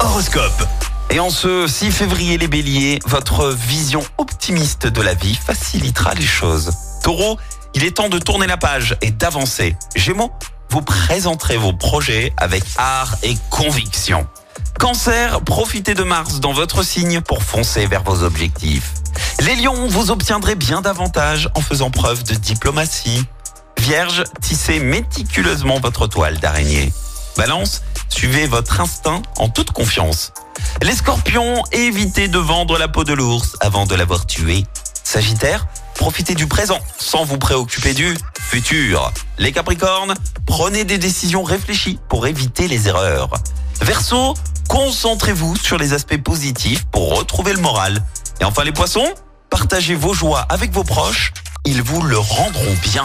Horoscope. Et en ce 6 février, les béliers, votre vision optimiste de la vie facilitera les choses. Taureau, il est temps de tourner la page et d'avancer. Gémeaux, vous présenterez vos projets avec art et conviction. Cancer, profitez de Mars dans votre signe pour foncer vers vos objectifs. Les lions, vous obtiendrez bien davantage en faisant preuve de diplomatie. Vierge, tissez méticuleusement votre toile d'araignée. Balance, suivez votre instinct en toute confiance. Les scorpions, évitez de vendre la peau de l'ours avant de l'avoir tué. Sagittaire, profitez du présent sans vous préoccuper du futur. Les capricornes, prenez des décisions réfléchies pour éviter les erreurs. Verseau, concentrez-vous sur les aspects positifs pour retrouver le moral. Et enfin les poissons, partagez vos joies avec vos proches, ils vous le rendront bien.